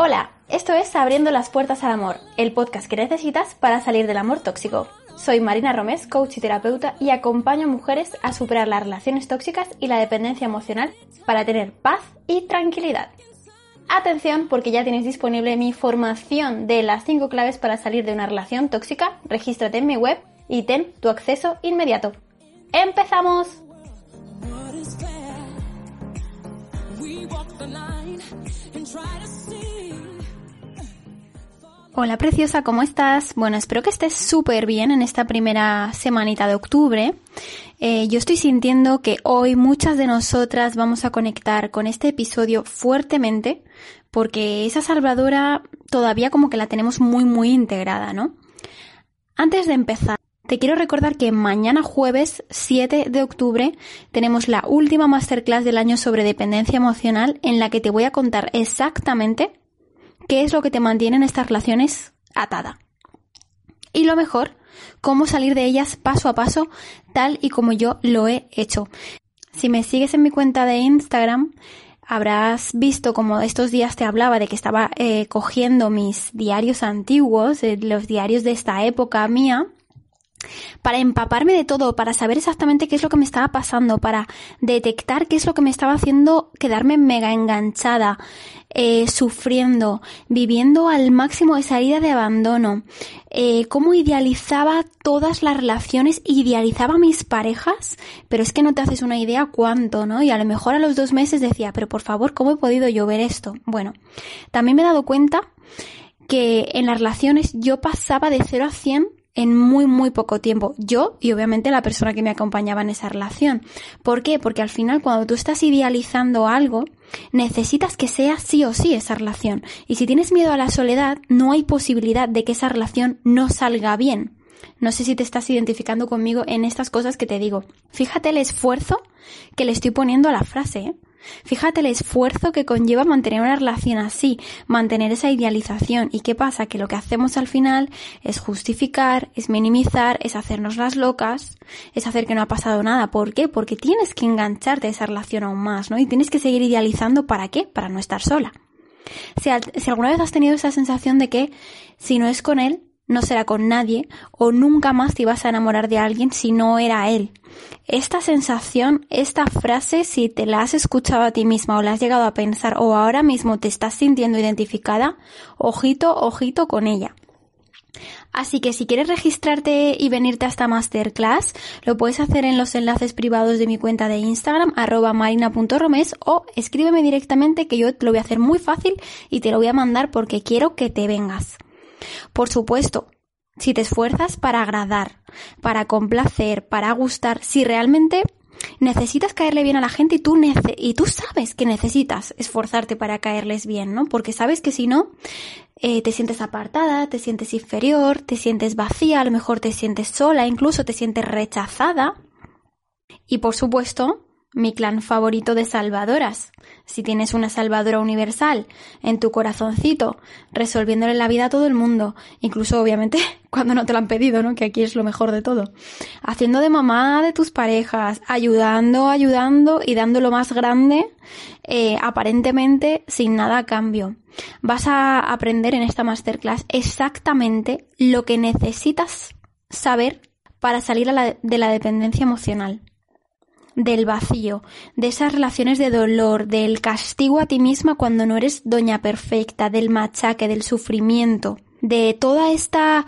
Hola, esto es Abriendo las Puertas al Amor, el podcast que necesitas para salir del amor tóxico. Soy Marina Romés, coach y terapeuta, y acompaño a mujeres a superar las relaciones tóxicas y la dependencia emocional para tener paz y tranquilidad. Atención porque ya tenéis disponible mi formación de las 5 claves para salir de una relación tóxica. Regístrate en mi web y ten tu acceso inmediato. ¡Empezamos! Hola preciosa, ¿cómo estás? Bueno, espero que estés súper bien en esta primera semanita de octubre. Eh, yo estoy sintiendo que hoy muchas de nosotras vamos a conectar con este episodio fuertemente porque esa salvadora todavía como que la tenemos muy muy integrada, ¿no? Antes de empezar, te quiero recordar que mañana jueves 7 de octubre tenemos la última masterclass del año sobre dependencia emocional en la que te voy a contar exactamente qué es lo que te mantiene en estas relaciones atada. Y lo mejor, cómo salir de ellas paso a paso, tal y como yo lo he hecho. Si me sigues en mi cuenta de Instagram, habrás visto como estos días te hablaba de que estaba eh, cogiendo mis diarios antiguos, eh, los diarios de esta época mía, para empaparme de todo, para saber exactamente qué es lo que me estaba pasando, para detectar qué es lo que me estaba haciendo quedarme mega enganchada, eh, sufriendo, viviendo al máximo esa herida de abandono, eh, cómo idealizaba todas las relaciones, idealizaba mis parejas, pero es que no te haces una idea cuánto, ¿no? Y a lo mejor a los dos meses decía, pero por favor, ¿cómo he podido yo ver esto? Bueno, también me he dado cuenta que en las relaciones yo pasaba de 0 a 100 en muy, muy poco tiempo. Yo y obviamente la persona que me acompañaba en esa relación. ¿Por qué? Porque al final cuando tú estás idealizando algo, necesitas que sea sí o sí esa relación. Y si tienes miedo a la soledad, no hay posibilidad de que esa relación no salga bien. No sé si te estás identificando conmigo en estas cosas que te digo. Fíjate el esfuerzo que le estoy poniendo a la frase. ¿eh? Fíjate el esfuerzo que conlleva mantener una relación así, mantener esa idealización. ¿Y qué pasa? Que lo que hacemos al final es justificar, es minimizar, es hacernos las locas, es hacer que no ha pasado nada. ¿Por qué? Porque tienes que engancharte a esa relación aún más, ¿no? Y tienes que seguir idealizando para qué? Para no estar sola. Si, si alguna vez has tenido esa sensación de que si no es con él, no será con nadie o nunca más te ibas a enamorar de alguien si no era él. Esta sensación, esta frase, si te la has escuchado a ti misma o la has llegado a pensar o ahora mismo te estás sintiendo identificada, ojito, ojito con ella. Así que si quieres registrarte y venirte a esta masterclass, lo puedes hacer en los enlaces privados de mi cuenta de Instagram, arroba marina.romes, o escríbeme directamente que yo te lo voy a hacer muy fácil y te lo voy a mandar porque quiero que te vengas. Por supuesto, si te esfuerzas para agradar, para complacer, para gustar, si realmente necesitas caerle bien a la gente y tú, y tú sabes que necesitas esforzarte para caerles bien, ¿no? Porque sabes que si no, eh, te sientes apartada, te sientes inferior, te sientes vacía, a lo mejor te sientes sola, incluso te sientes rechazada. Y por supuesto, mi clan favorito de salvadoras. Si tienes una salvadora universal en tu corazoncito, resolviéndole la vida a todo el mundo, incluso obviamente cuando no te lo han pedido, ¿no? Que aquí es lo mejor de todo. Haciendo de mamá de tus parejas, ayudando, ayudando y dando lo más grande, eh, aparentemente sin nada a cambio. Vas a aprender en esta masterclass exactamente lo que necesitas saber para salir de la dependencia emocional del vacío, de esas relaciones de dolor, del castigo a ti misma cuando no eres doña perfecta, del machaque, del sufrimiento, de toda esta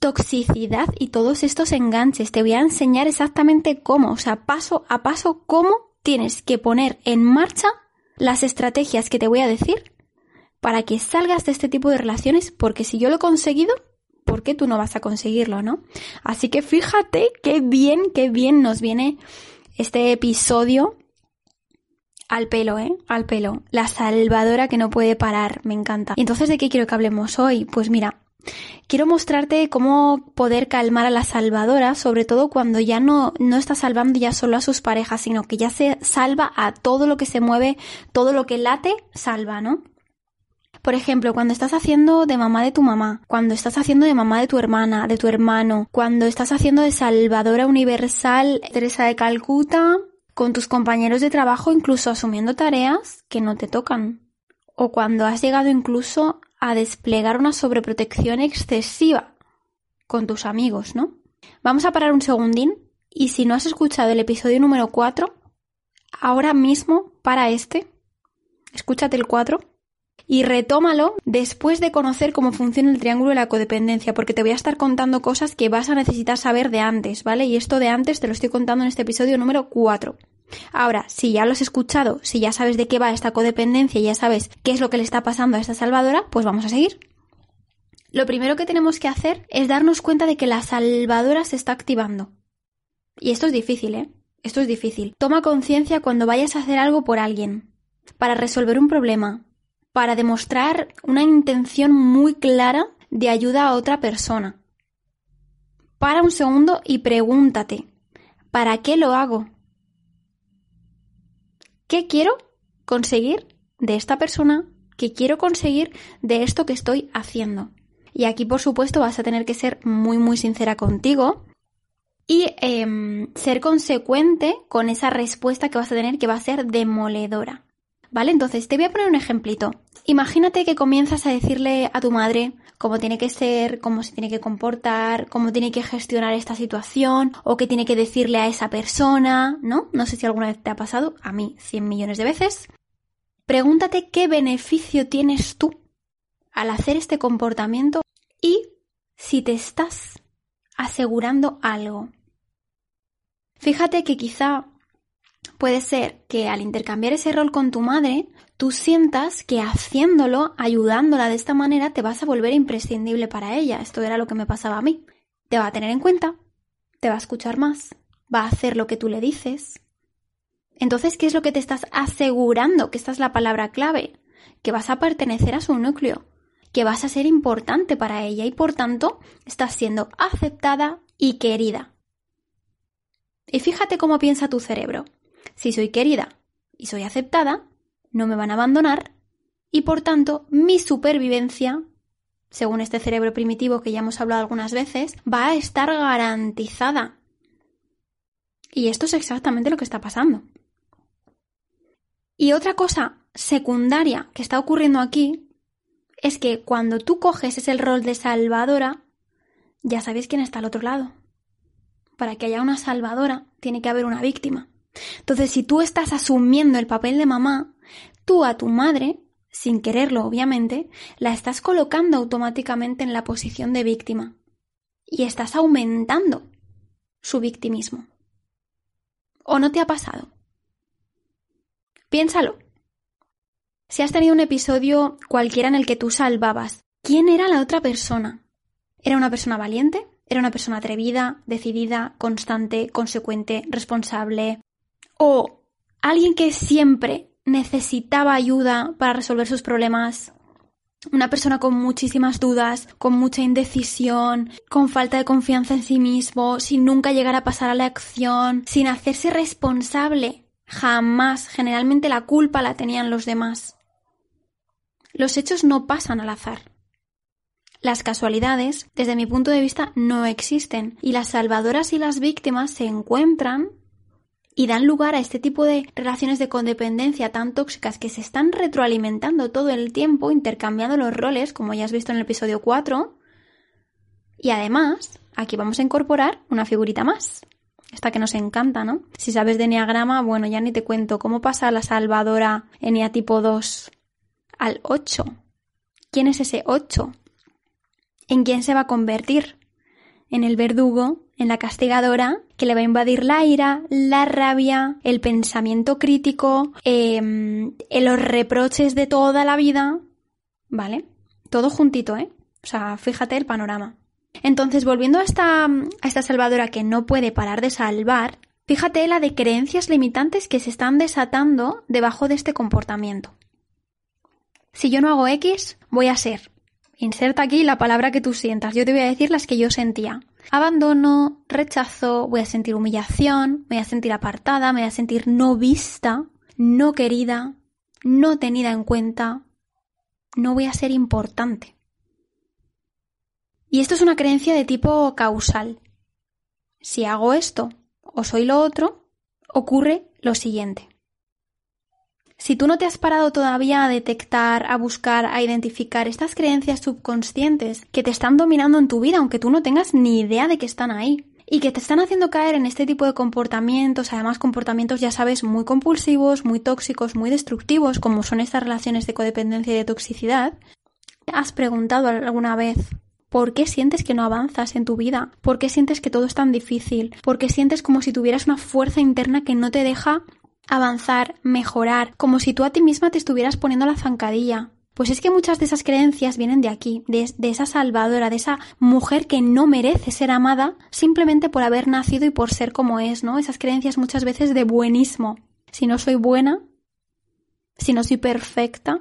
toxicidad y todos estos enganches. Te voy a enseñar exactamente cómo, o sea, paso a paso, cómo tienes que poner en marcha las estrategias que te voy a decir para que salgas de este tipo de relaciones, porque si yo lo he conseguido, ¿por qué tú no vas a conseguirlo, no? Así que fíjate qué bien, qué bien nos viene este episodio al pelo, ¿eh? Al pelo. La salvadora que no puede parar, me encanta. ¿Y entonces de qué quiero que hablemos hoy? Pues mira, quiero mostrarte cómo poder calmar a la salvadora, sobre todo cuando ya no, no está salvando ya solo a sus parejas, sino que ya se salva a todo lo que se mueve, todo lo que late, salva, ¿no? Por ejemplo, cuando estás haciendo de mamá de tu mamá, cuando estás haciendo de mamá de tu hermana, de tu hermano, cuando estás haciendo de salvadora universal Teresa de Calcuta, con tus compañeros de trabajo incluso asumiendo tareas que no te tocan. o cuando has llegado incluso a desplegar una sobreprotección excesiva con tus amigos, ¿no? Vamos a parar un segundín y si no has escuchado el episodio número 4, ahora mismo para este, escúchate el 4 y retómalo después de conocer cómo funciona el triángulo de la codependencia, porque te voy a estar contando cosas que vas a necesitar saber de antes, ¿vale? Y esto de antes te lo estoy contando en este episodio número 4. Ahora, si ya lo has escuchado, si ya sabes de qué va esta codependencia y ya sabes qué es lo que le está pasando a esta salvadora, pues vamos a seguir. Lo primero que tenemos que hacer es darnos cuenta de que la salvadora se está activando. Y esto es difícil, ¿eh? Esto es difícil. Toma conciencia cuando vayas a hacer algo por alguien, para resolver un problema, para demostrar una intención muy clara de ayuda a otra persona. Para un segundo y pregúntate, ¿para qué lo hago? ¿Qué quiero conseguir de esta persona? ¿Qué quiero conseguir de esto que estoy haciendo? Y aquí, por supuesto, vas a tener que ser muy, muy sincera contigo y em, ser consecuente con esa respuesta que vas a tener que va a ser demoledora. ¿Vale? Entonces, te voy a poner un ejemplito. Imagínate que comienzas a decirle a tu madre cómo tiene que ser, cómo se tiene que comportar, cómo tiene que gestionar esta situación o qué tiene que decirle a esa persona, ¿no? No sé si alguna vez te ha pasado, a mí 100 millones de veces. Pregúntate qué beneficio tienes tú al hacer este comportamiento y si te estás asegurando algo. Fíjate que quizá puede ser que al intercambiar ese rol con tu madre, tú sientas que haciéndolo, ayudándola de esta manera, te vas a volver imprescindible para ella. Esto era lo que me pasaba a mí. Te va a tener en cuenta, te va a escuchar más, va a hacer lo que tú le dices. Entonces, ¿qué es lo que te estás asegurando? Que esta es la palabra clave, que vas a pertenecer a su núcleo, que vas a ser importante para ella y por tanto estás siendo aceptada y querida. Y fíjate cómo piensa tu cerebro. Si soy querida y soy aceptada, no me van a abandonar y por tanto mi supervivencia, según este cerebro primitivo que ya hemos hablado algunas veces, va a estar garantizada. Y esto es exactamente lo que está pasando. Y otra cosa secundaria que está ocurriendo aquí es que cuando tú coges ese rol de salvadora, ya sabéis quién está al otro lado. Para que haya una salvadora, tiene que haber una víctima. Entonces, si tú estás asumiendo el papel de mamá, tú a tu madre, sin quererlo obviamente, la estás colocando automáticamente en la posición de víctima. Y estás aumentando su victimismo. ¿O no te ha pasado? Piénsalo. Si has tenido un episodio cualquiera en el que tú salvabas, ¿quién era la otra persona? ¿Era una persona valiente? ¿Era una persona atrevida, decidida, constante, consecuente, responsable, o alguien que siempre necesitaba ayuda para resolver sus problemas, una persona con muchísimas dudas, con mucha indecisión, con falta de confianza en sí mismo, sin nunca llegar a pasar a la acción, sin hacerse responsable. Jamás. Generalmente la culpa la tenían los demás. Los hechos no pasan al azar. Las casualidades, desde mi punto de vista, no existen y las salvadoras y las víctimas se encuentran y dan lugar a este tipo de relaciones de codependencia tan tóxicas que se están retroalimentando todo el tiempo, intercambiando los roles, como ya has visto en el episodio 4. Y además, aquí vamos a incorporar una figurita más. Esta que nos encanta, ¿no? Si sabes de Enneagrama, bueno, ya ni te cuento cómo pasa la salvadora Ennea tipo 2 al 8. ¿Quién es ese 8? ¿En quién se va a convertir? ¿En el verdugo en la castigadora que le va a invadir la ira, la rabia, el pensamiento crítico, em, los reproches de toda la vida, ¿vale? Todo juntito, ¿eh? O sea, fíjate el panorama. Entonces, volviendo a esta, a esta salvadora que no puede parar de salvar, fíjate la de creencias limitantes que se están desatando debajo de este comportamiento. Si yo no hago X, voy a ser. Inserta aquí la palabra que tú sientas. Yo te voy a decir las que yo sentía. Abandono, rechazo, voy a sentir humillación, voy a sentir apartada, me voy a sentir no vista, no querida, no tenida en cuenta, no voy a ser importante. Y esto es una creencia de tipo causal. Si hago esto o soy lo otro, ocurre lo siguiente. Si tú no te has parado todavía a detectar, a buscar, a identificar estas creencias subconscientes que te están dominando en tu vida, aunque tú no tengas ni idea de que están ahí, y que te están haciendo caer en este tipo de comportamientos, además comportamientos ya sabes muy compulsivos, muy tóxicos, muy destructivos, como son estas relaciones de codependencia y de toxicidad, ¿has preguntado alguna vez ¿Por qué sientes que no avanzas en tu vida? ¿Por qué sientes que todo es tan difícil? ¿Por qué sientes como si tuvieras una fuerza interna que no te deja avanzar, mejorar, como si tú a ti misma te estuvieras poniendo la zancadilla? Pues es que muchas de esas creencias vienen de aquí, de, esa salvadora, de esa mujer que no merece ser amada simplemente por haber nacido y por ser como es, ¿no? Esas creencias muchas veces de buenismo. Si no soy buena, si no soy perfecta,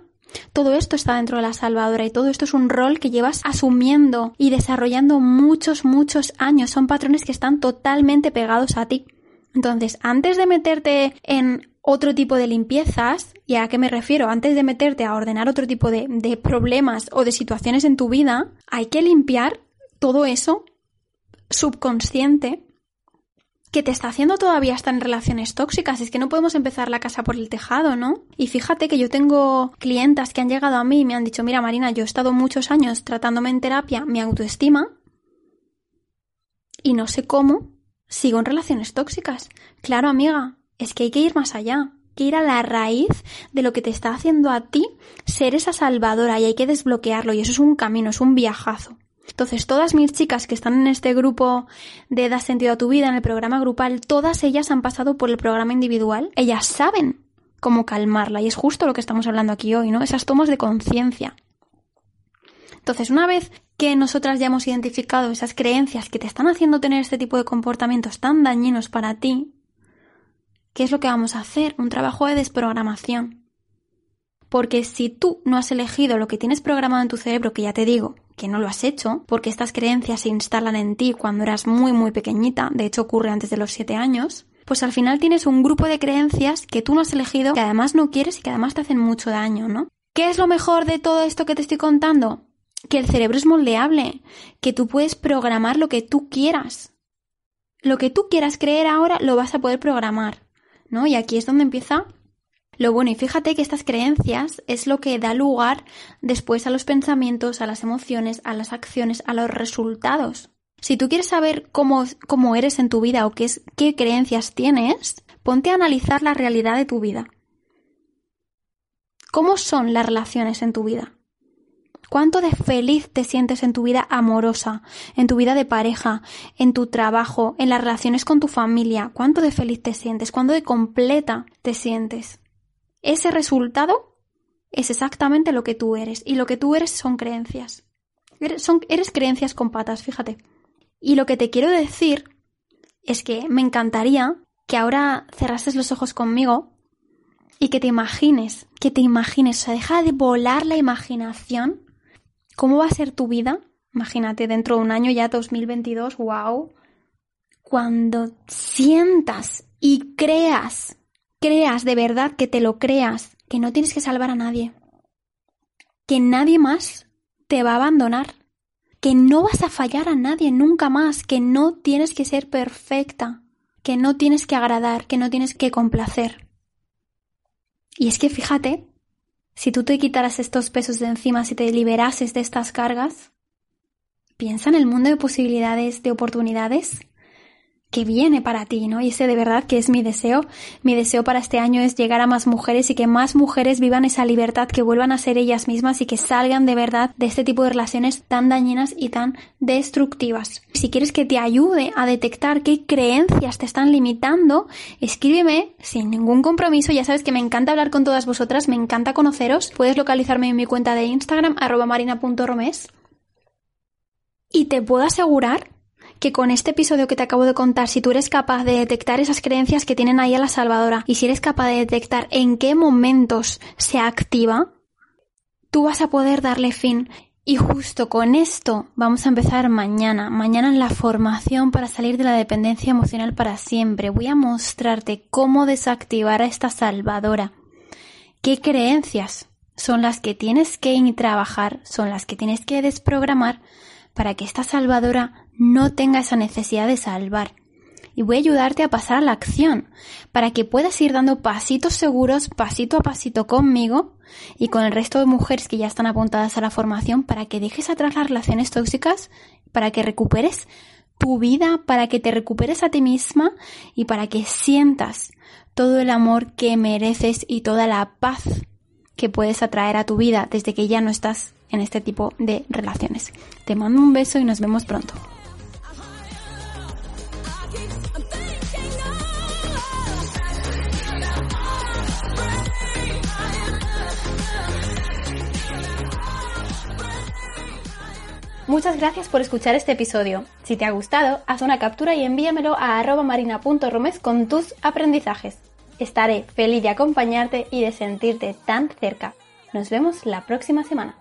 todo esto está dentro de la salvadora y todo esto es un rol que llevas asumiendo y desarrollando muchos, muchos años. Son patrones que están totalmente pegados a ti. Entonces, antes de meterte en otro tipo de limpiezas, ¿y a qué me refiero? Antes de meterte a ordenar otro tipo de, problemas o de situaciones en tu vida, hay que limpiar todo eso subconsciente que te está haciendo todavía estar en relaciones tóxicas. Es que no podemos empezar la casa por el tejado, ¿no? Y fíjate que yo tengo clientas que han llegado a mí y me han dicho, mira Marina, yo he estado muchos años tratándome en terapia mi autoestima y no sé cómo sigo en relaciones tóxicas. Claro, amiga, es que hay que ir más allá que ir a la raíz de lo que te está haciendo a ti ser esa salvadora y hay que desbloquearlo y eso es un camino, es un viajazo. Entonces, todas mis chicas que están en este grupo de Da sentido a tu vida, en el programa grupal, todas ellas han pasado por el programa individual. Ellas saben cómo calmarla y es justo lo que estamos hablando aquí hoy, ¿no? Esas tomas de conciencia. Entonces, una vez que nosotras ya hemos identificado esas creencias que te están haciendo tener este tipo de comportamientos tan dañinos para ti, ¿qué es lo que vamos a hacer? Un trabajo de desprogramación. Porque si tú no has elegido lo que tienes programado en tu cerebro, que ya te digo, que no lo has hecho, porque estas creencias se instalan en ti cuando eras muy muy pequeñita, de hecho ocurre antes de los siete años, pues al final tienes un grupo de creencias que tú no has elegido, que además no quieres y que además te hacen mucho daño, ¿no? ¿Qué es lo mejor de todo esto que te estoy contando? Que el cerebro es moldeable, que tú puedes programar lo que tú quieras. Lo que tú quieras creer ahora lo vas a poder programar, ¿no? Y aquí es donde empieza lo bueno, y fíjate que estas creencias es lo que da lugar después a los pensamientos, a las emociones, a las acciones, a los resultados. Si tú quieres saber cómo, cómo eres en tu vida o qué, qué creencias tienes, ponte a analizar la realidad de tu vida. ¿Cómo son las relaciones en tu vida? ¿Cuánto de feliz te sientes en tu vida amorosa, en tu vida de pareja, en tu trabajo, en las relaciones con tu familia? ¿Cuánto de feliz te sientes? ¿Cuánto de completa te sientes? Ese resultado es exactamente lo que tú eres y lo que tú eres son creencias. Eres, son, eres creencias con patas, fíjate. Y lo que te quiero decir es que me encantaría que ahora cerrases los ojos conmigo y que te imagines, que te imagines, o sea, deja de volar la imaginación. ¿Cómo va a ser tu vida? Imagínate, dentro de un año ya 2022, wow. Cuando sientas y creas creas de verdad, que te lo creas, que no tienes que salvar a nadie, que nadie más te va a abandonar, que no vas a fallar a nadie nunca más, que no tienes que ser perfecta, que no tienes que agradar, que no tienes que complacer. Y es que fíjate, si tú te quitaras estos pesos de encima, si te liberases de estas cargas, piensa en el mundo de posibilidades, de oportunidades que viene para ti, ¿no? Y ese de verdad que es mi deseo. Mi deseo para este año es llegar a más mujeres y que más mujeres vivan esa libertad, que vuelvan a ser ellas mismas y que salgan de verdad de este tipo de relaciones tan dañinas y tan destructivas. Si quieres que te ayude a detectar qué creencias te están limitando, escríbeme sin ningún compromiso. Ya sabes que me encanta hablar con todas vosotras, me encanta conoceros. Puedes localizarme en mi cuenta de Instagram, arroba marina.romes. Y te puedo asegurar que con este episodio que te acabo de contar, si tú eres capaz de detectar esas creencias que tienen ahí a la salvadora y si eres capaz de detectar en qué momentos se activa, tú vas a poder darle fin. Y justo con esto vamos a empezar mañana, mañana en la formación para salir de la dependencia emocional para siempre. Voy a mostrarte cómo desactivar a esta salvadora. ¿Qué creencias son las que tienes que trabajar, son las que tienes que desprogramar para que esta salvadora no tenga esa necesidad de salvar y voy a ayudarte a pasar a la acción para que puedas ir dando pasitos seguros, pasito a pasito conmigo y con el resto de mujeres que ya están apuntadas a la formación para que dejes atrás las relaciones tóxicas, para que recuperes tu vida, para que te recuperes a ti misma y para que sientas todo el amor que mereces y toda la paz que puedes atraer a tu vida desde que ya no estás en este tipo de relaciones. Te mando un beso y nos vemos pronto. Muchas gracias por escuchar este episodio. Si te ha gustado, haz una captura y envíamelo a marina.romes con tus aprendizajes. Estaré feliz de acompañarte y de sentirte tan cerca. Nos vemos la próxima semana.